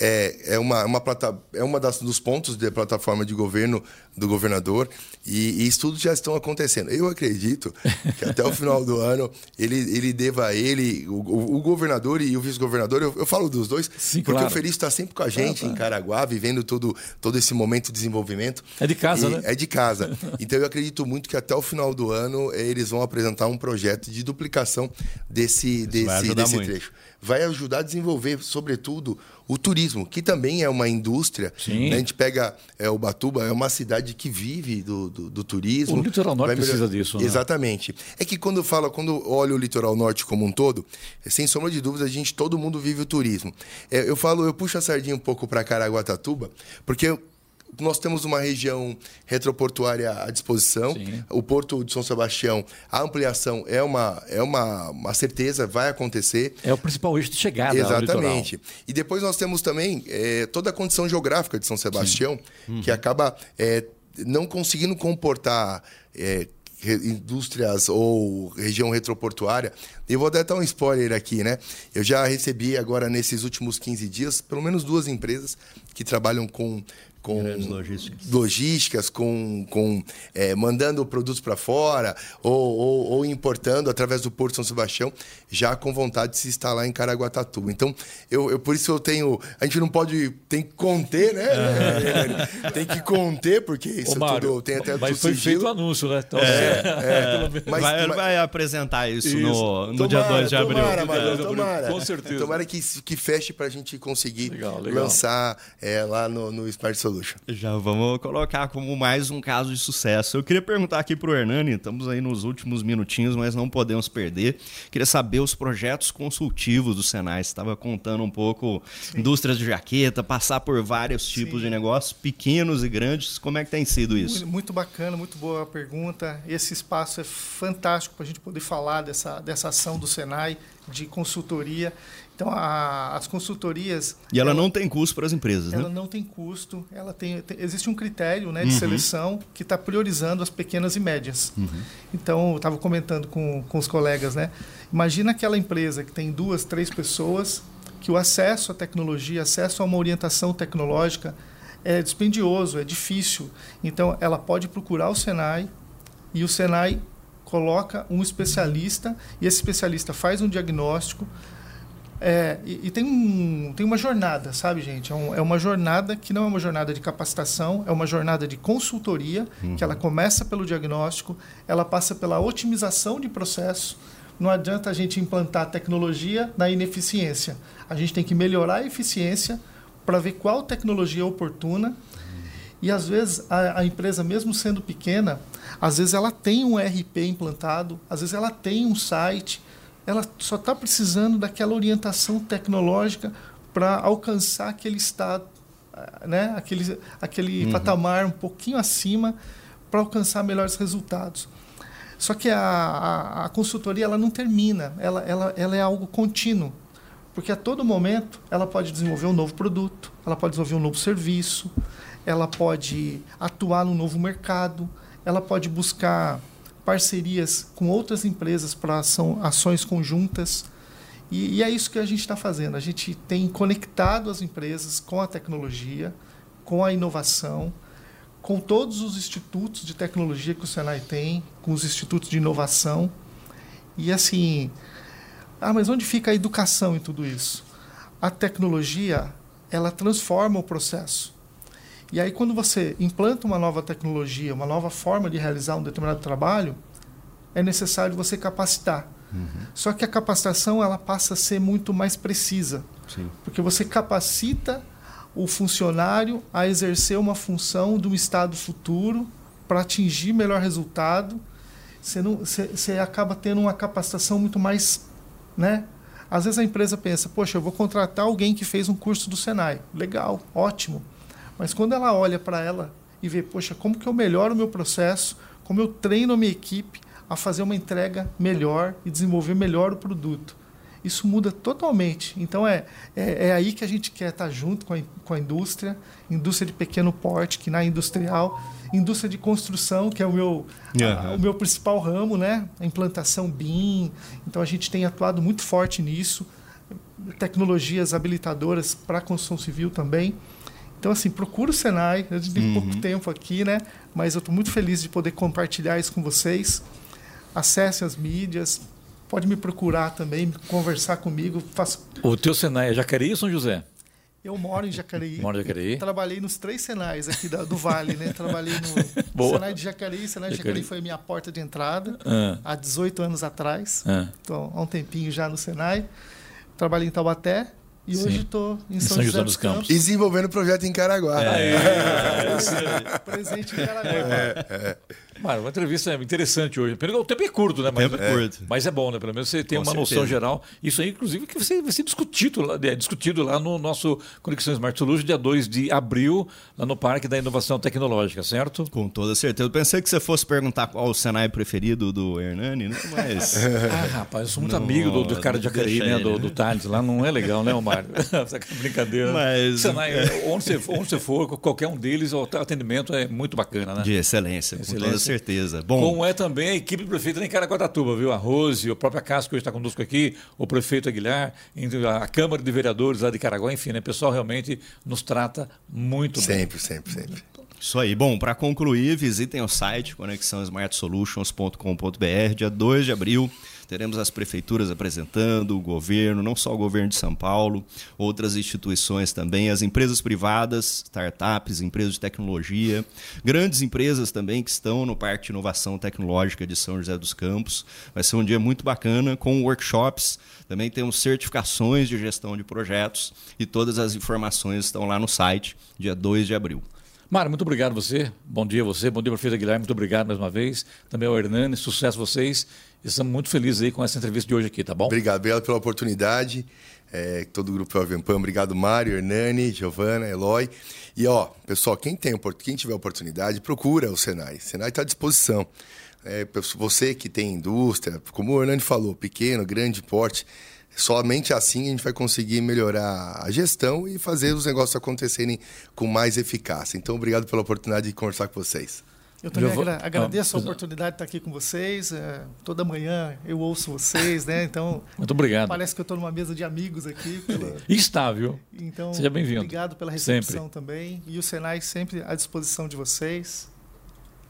é, é uma, uma plata, é uma das, dos pontos da plataforma de governo do governador e, e estudos já estão acontecendo. Eu acredito que até o final do ano ele, ele deva a ele, o, o governador e o vice-governador, eu, eu, falo dos dois, Sim, porque claro. o Feliz está sempre com a gente ah, tá. em Caraguá, vivendo todo, todo esse momento de desenvolvimento. É de casa, né? É de casa. Então eu acredito muito que até o final do ano eles vão apresentar um projeto de duplicação desse, desse, desse trecho. Vai ajudar a desenvolver, sobretudo, o turismo, que também é uma indústria. Né? A gente pega é, o Batuba, é uma cidade que vive do, do, do turismo. O litoral norte precisa disso. Né? Exatamente. É que quando fala, quando olha o litoral norte como um todo, sem sombra de dúvida, a gente, todo mundo vive o turismo. É, eu falo, eu puxo a sardinha um pouco para Caraguatatuba, porque nós temos uma região retroportuária à disposição. Sim. O Porto de São Sebastião, a ampliação é uma, é uma, uma certeza, vai acontecer. É o principal eixo de chegada Exatamente. E depois nós temos também é, toda a condição geográfica de São Sebastião, uhum. que acaba é, não conseguindo comportar. É, indústrias ou região retroportuária. Eu vou dar um spoiler aqui, né? Eu já recebi agora nesses últimos 15 dias, pelo menos duas empresas que trabalham com com logísticas. logísticas, com, com é, mandando produtos para fora ou, ou, ou, importando através do Porto São Sebastião, já com vontade de se instalar em Caraguatatuba. Então, eu, eu por isso eu tenho. A gente não pode. Tem que conter, né? É. tem que conter, porque isso Ô, Mário, tudo tem até Mas foi sigilo. feito o anúncio, né? Então, é, é, [LAUGHS] mas, vai, mas, vai apresentar isso, isso. no, no tomara, dia 2 de abril. Tomara, Mário, tomara. Com certeza. Tomara que, que feche para a gente conseguir legal, legal. lançar é, lá no, no Smart Já vamos colocar como mais um caso de sucesso. Eu queria perguntar aqui para o Hernani, estamos aí nos últimos minutinhos, mas não podemos perder. Queria saber os projetos consultivos do Senai. Você estava contando um pouco Sim. indústrias de jaqueta, passar por vários tipos Sim. de negócios, pequenos e grandes. Como é que tem sido isso? Muito bacana, muito boa a pergunta. Esse espaço é fantástico para a gente poder falar dessa, dessa ação do Senai de consultoria. Então, a, as consultorias. E ela, ela, não tem custo para as empresas, ela né? não tem custo. Ela tem, tem existe um critério né, de uhum. seleção que está priorizando as pequenas e médias. Uhum. Então, eu estava comentando com, com os colegas, né? Imagina aquela empresa que tem duas, três pessoas, que o acesso à tecnologia, acesso a uma orientação tecnológica é dispendioso, é difícil. Então, ela pode procurar o Senai e o Senai coloca um especialista e esse especialista faz um diagnóstico é, e, e, tem, um, tem uma jornada, sabe, gente? É, um, é, uma jornada que não é uma jornada de capacitação, é uma jornada de consultoria, uhum. que ela começa pelo diagnóstico, ela passa pela otimização de processo. Não adianta a gente implantar tecnologia na ineficiência. A gente tem que melhorar a eficiência para ver qual tecnologia é oportuna. E às vezes a, a, empresa, mesmo sendo pequena, às vezes ela tem um RP implantado, às vezes ela tem um site, ela só está precisando daquela orientação tecnológica para alcançar aquele estado né, aquele, aquele uhum. patamar um pouquinho acima para alcançar melhores resultados. Só que a, a, a, consultoria ela não termina, ela, ela, ela é algo contínuo. Porque a todo momento ela pode desenvolver um novo produto, ela pode desenvolver um novo serviço, ela pode atuar no novo mercado, ela pode buscar parcerias com outras empresas para ações conjuntas. E, e, é isso que a gente está fazendo. A gente tem conectado as empresas com a tecnologia, com a inovação, com todos os institutos de tecnologia que o Senai tem, com os institutos de inovação. E assim, ah, mas onde fica a educação em tudo isso? A tecnologia, ela transforma o processo. E aí, quando você implanta uma nova tecnologia, uma nova forma de realizar um determinado trabalho, é necessário você capacitar. Uhum. Só que a capacitação ela passa a ser muito mais precisa, Sim. porque você capacita o funcionário a exercer uma função de um estado futuro para atingir melhor resultado. Você, não, você, você acaba tendo uma capacitação muito mais, né? Às vezes a empresa pensa, poxa, eu vou contratar alguém que fez um curso do Senai. Legal, ótimo. Mas quando ela olha para ela e vê, poxa, como que eu melhoro o meu processo, como eu treino a minha equipe a fazer uma entrega melhor e desenvolver melhor o produto. Isso muda totalmente. Então é, é, é aí que a gente quer estar junto com a, com a indústria, indústria de pequeno porte, que na industrial, indústria de construção, que é o meu, uhum. a, o meu principal ramo, né? A implantação BIM. Então a gente tem atuado muito forte nisso. Tecnologias habilitadoras para a construção civil também. Então, assim, procura o Senai. Eu tenho uhum. pouco tempo aqui, né? Mas eu estou muito feliz de poder compartilhar isso com vocês. Acesse as mídias, pode me procurar também, conversar comigo. Faço... O teu Senai é Jacareí ou São José? Eu moro em Jacareí. [LAUGHS] Moro em Jacareí. Trabalhei nos três Senais aqui da, do Vale, né? Trabalhei no [LAUGHS] Senai de Jacareí. Senai de Jacareí foi a minha porta de entrada ah. há 18 anos atrás. Ah. Então, há um tempinho já no Senai. Trabalhei em Taubaté, e Sim. hoje estou em São, São José, José, dos Campos. Campos. E desenvolvendo o projeto em Caraguá. É, é, é, presente em Caraguá. É, é. Mano, uma entrevista interessante hoje. O tempo é curto, né? Mas, o tempo é curto. Mas é bom, né? Pelo menos você tem Com uma certeza. noção geral. Isso aí, inclusive, que vai ser, discutido, lá, é, discutido lá no nosso Conexão Smart Solution, dia 2 de abril, lá no Parque da Inovação Tecnológica, certo? Com toda certeza. Eu pensei que você fosse perguntar qual o Senai preferido do Hernani, né? Mas. [LAUGHS] ah, rapaz, eu sou muito amigo do, do cara de Jacareí, né? Do, do Thales. Lá não é legal, né, Mário? [LAUGHS] Essa brincadeira. Mas. Senai, é. onde, você, onde você for, qualquer um deles, o atendimento é muito bacana, né? De excelência, excelência. Certeza. Bom, como é também a equipe do prefeito em Caraguatatuba, viu? A Rose, a própria Casca que hoje está conosco aqui, o prefeito Aguilar, a Câmara de Vereadores lá de Caraguá, enfim, né? O pessoal realmente nos trata muito sempre, bem. Sempre, sempre, sempre. Isso aí. Bom, para concluir, visitem o site conexãosmartsolutions.com.br, dia 2 de abril. Teremos as prefeituras apresentando, o governo, não só o governo de São Paulo, outras instituições também, as empresas privadas, startups, empresas de tecnologia, grandes empresas também que estão no Parque de Inovação Tecnológica de São José dos Campos. Vai ser um dia muito bacana com workshops. Também temos certificações de gestão de projetos e todas as informações estão lá no site, dia 2 de abril. Mário, muito obrigado a você. Bom dia você. Bom dia, prefeito Guilherme. Muito obrigado mais uma vez. Também ao Hernani. Sucesso vocês. Estamos muito felizes aí com essa entrevista de hoje aqui, tá bom? Obrigado, obrigado pela oportunidade. É, todo o grupo Jovem Pan, obrigado Mário, Hernani, Giovana, Eloy. E ó, pessoal, quem, tem, quem tiver oportunidade, procura o Senai. O Senai está à disposição. É, você que tem indústria, como o Hernani falou, pequeno, grande porte, somente assim a gente vai conseguir melhorar a gestão e fazer os negócios acontecerem com mais eficácia. Então, obrigado pela oportunidade de conversar com vocês. Eu também vou... agra agradeço ah, a oportunidade de estar aqui com vocês. É, toda manhã eu ouço vocês, né? Então. Muito obrigado. Parece que eu estou numa mesa de amigos aqui. Pela... [LAUGHS] Está, viu? Então, Seja bem-vindo. Obrigado pela recepção sempre. também. E o Senai sempre à disposição de vocês.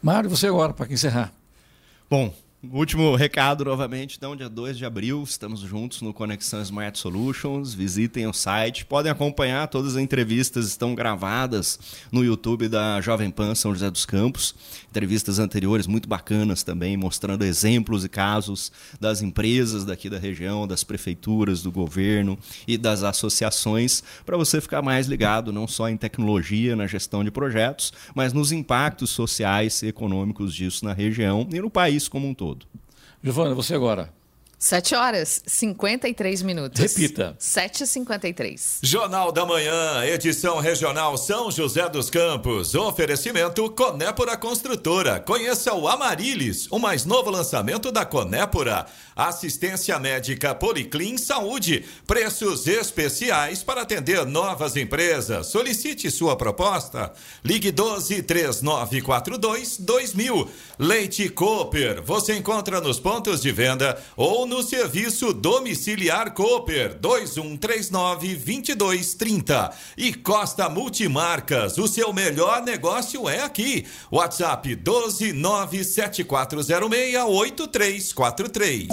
Mário, você agora, para encerrar. Bom, Último recado novamente, então, dia 2 de abril, estamos juntos no Conexão Smart Solutions. Visitem o site, podem acompanhar, todas as entrevistas estão gravadas no YouTube da Jovem Pan São José dos Campos. Entrevistas anteriores muito bacanas também, mostrando exemplos e casos das empresas daqui da região, das prefeituras, do governo e das associações, para você ficar mais ligado não só em tecnologia, na gestão de projetos, mas nos impactos sociais e econômicos disso na região e no país como um todo. Giovana, você agora. 7 horas 53 minutos. Repita. 7h53. Jornal da Manhã, edição regional São José dos Campos. Oferecimento Conépora Construtora. Conheça o Amarilis, o mais novo lançamento da Conépora. Assistência médica Policlin Saúde. Preços especiais para atender novas empresas. Solicite sua proposta. Ligue 12 3942 2000. Leite Cooper. Você encontra nos pontos de venda ou no serviço domiciliar Cooper 2139 2230. E Costa Multimarcas. O seu melhor negócio é aqui. WhatsApp 12 97406 8343.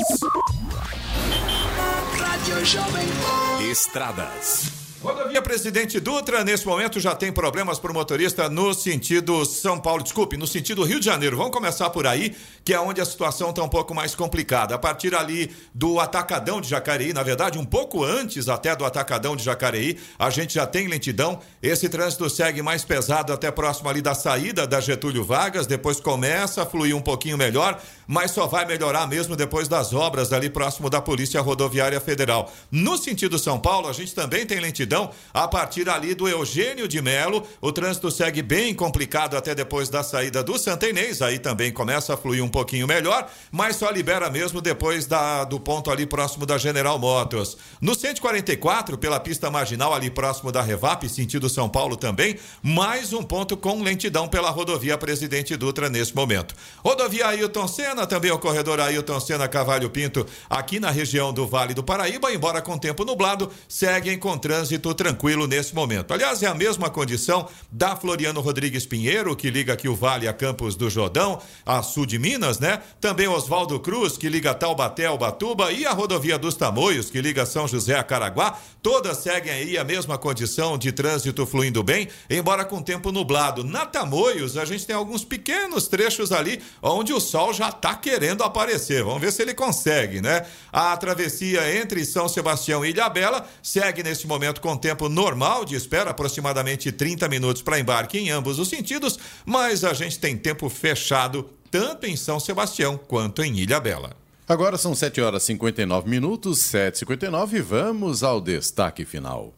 Rádio Jovem Pan. Estradas. Rodovia Presidente Dutra, nesse momento, já tem problemas para o motorista no sentido São Paulo, desculpe, no sentido Rio de Janeiro. Vamos começar por aí, que é onde a situação está um pouco mais complicada. A partir ali do Atacadão de Jacareí, na verdade, um pouco antes até do Atacadão de Jacareí, a gente já tem lentidão. Esse trânsito segue mais pesado até próximo ali da saída da Getúlio Vargas, depois começa a fluir um pouquinho melhor, mas só vai melhorar mesmo depois das obras ali próximo da Polícia Rodoviária Federal. No sentido São Paulo, a gente também tem lentidão a partir ali do Eugênio de Melo. O trânsito segue bem complicado até depois da saída do Santa Inês. Aí também começa a fluir um pouquinho melhor, mas só libera mesmo depois da, do ponto ali próximo da General Motors. No 144, pela pista marginal ali próximo da Revap, sentido São Paulo também, mais um ponto com lentidão pela rodovia Presidente Dutra nesse momento. Rodovia Ailton Senna, também o corredor Ailton Senna Cavalho Pinto, aqui na região do Vale do Paraíba, embora com tempo nublado, seguem com trânsito tranquilo nesse momento. Aliás, é a mesma condição da Floriano Rodrigues Pinheiro, que liga aqui o Vale a Campos do Jordão, a sul de Minas, né? Também Oswaldo Cruz, que liga Taubaté ao Batuba, e a rodovia dos Tamoios, que liga São José a Caraguá. Todas seguem aí a mesma condição de trânsito fluindo bem, embora com tempo nublado. Na Tamoios, a gente tem alguns pequenos trechos ali onde o sol já está querendo aparecer. Vamos ver se ele consegue, né? A travessia entre São Sebastião e Ilhabela segue nesse momento com tempo normal de espera, aproximadamente 30 minutos para embarque em ambos os sentidos, mas a gente tem tempo fechado tanto em São Sebastião quanto em Ilhabela. Agora são 7 horas e 59 minutos, 7h59, e vamos ao destaque final.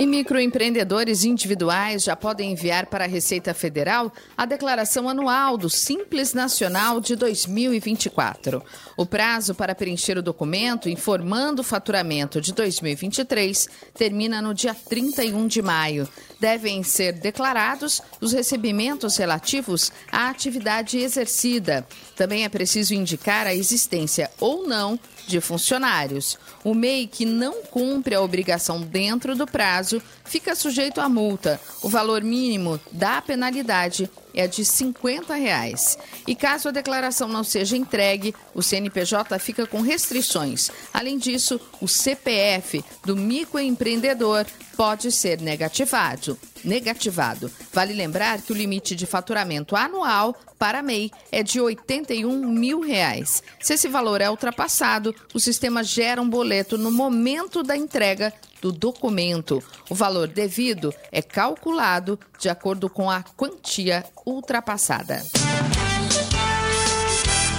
E microempreendedores individuais já podem enviar para a Receita Federal a declaração anual do Simples Nacional de 2024. O prazo para preencher o documento informando o faturamento de 2023 termina no dia 31 de maio. Devem ser declarados os recebimentos relativos à atividade exercida. Também é preciso indicar a existência ou não de funcionários. O MEI que não cumpre a obrigação dentro do prazo fica sujeito à multa. O valor mínimo da penalidade é de 50 reais. E caso a declaração não seja entregue, o CNPJ fica com restrições. Além disso, o CPF do microempreendedor pode ser negativado. Negativado. Vale lembrar que o limite de faturamento anual para MEI é de 81 mil reais. Se esse valor é ultrapassado, o sistema gera um boleto no momento da entrega do documento. O valor devido é calculado de acordo com a quantia ultrapassada.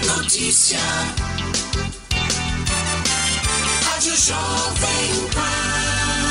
Notícia. Rádio Jovem Pan.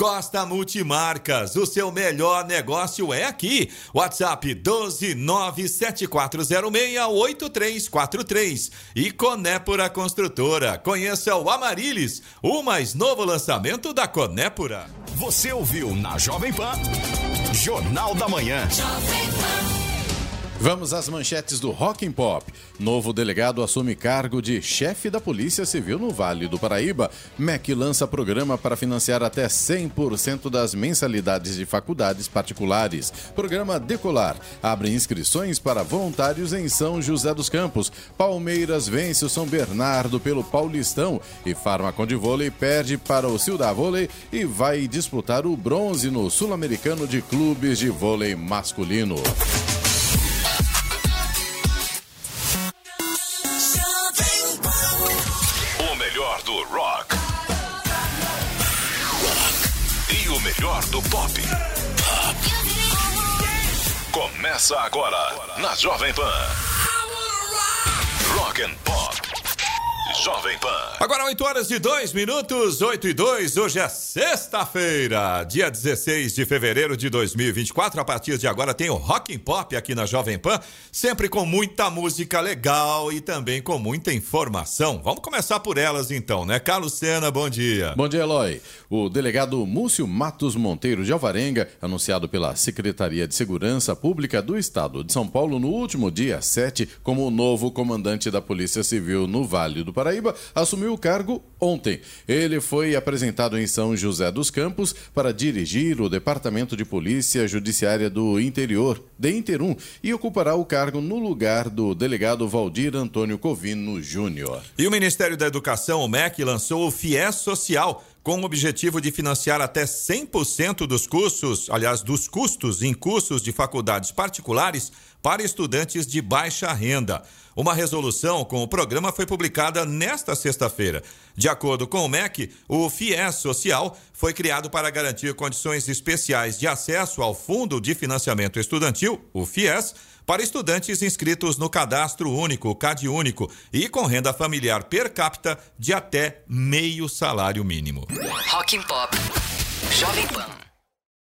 Costa Multimarcas, o seu melhor negócio é aqui. WhatsApp 12974068343 e Conépora Construtora. Conheça o Amarilis, o mais novo lançamento da Conépora. Você ouviu na Jovem Pan, Jornal da Manhã. Vamos às manchetes do Rock and Pop. Novo delegado assume cargo de chefe da Polícia Civil no Vale do Paraíba. MEC lança programa para financiar até 100% das mensalidades de faculdades particulares. Programa Decolar abre inscrições para voluntários em São José dos Campos. Palmeiras vence o São Bernardo pelo Paulistão e Farmacon de Vôlei perde para o Ciudad Vôlei e vai disputar o bronze no Sul-Americano de Clubes de Vôlei Masculino. Melhor do pop. Começa agora na Jovem Pan. Rock and Pop. Jovem Pan. Agora 8 horas e 2 minutos, 8 e 2. Hoje é sexta-feira, dia 16 de fevereiro de 2024. A partir de agora tem o Rock and Pop aqui na Jovem Pan, sempre com muita música legal e também com muita informação. Vamos começar por elas então, né? Carlos Sena, bom dia. Bom dia, Eloy. O delegado Múcio Matos Monteiro de Alvarenga, anunciado pela Secretaria de Segurança Pública do Estado de São Paulo no último dia 7 como o novo comandante da Polícia Civil no Vale do Paraíba, assumiu o cargo ontem. Ele foi apresentado em São José dos Campos para dirigir o Departamento de Polícia Judiciária do Interior, DEINTERUM, e ocupará o cargo no lugar do delegado Valdir Antônio Covino Júnior. E o Ministério da Educação, o MEC, lançou o FIES Social com o objetivo de financiar até 100% dos cursos, aliás, dos custos em cursos de faculdades particulares para estudantes de baixa renda. Uma resolução com o programa foi publicada nesta sexta-feira. De acordo com o MEC, o FIES Social foi criado para garantir condições especiais de acesso ao Fundo de Financiamento Estudantil, o FIES, para estudantes inscritos no Cadastro Único, CAD Único, e com renda familiar per capita de até meio salário mínimo. Rock and Pop. Jovem Pan.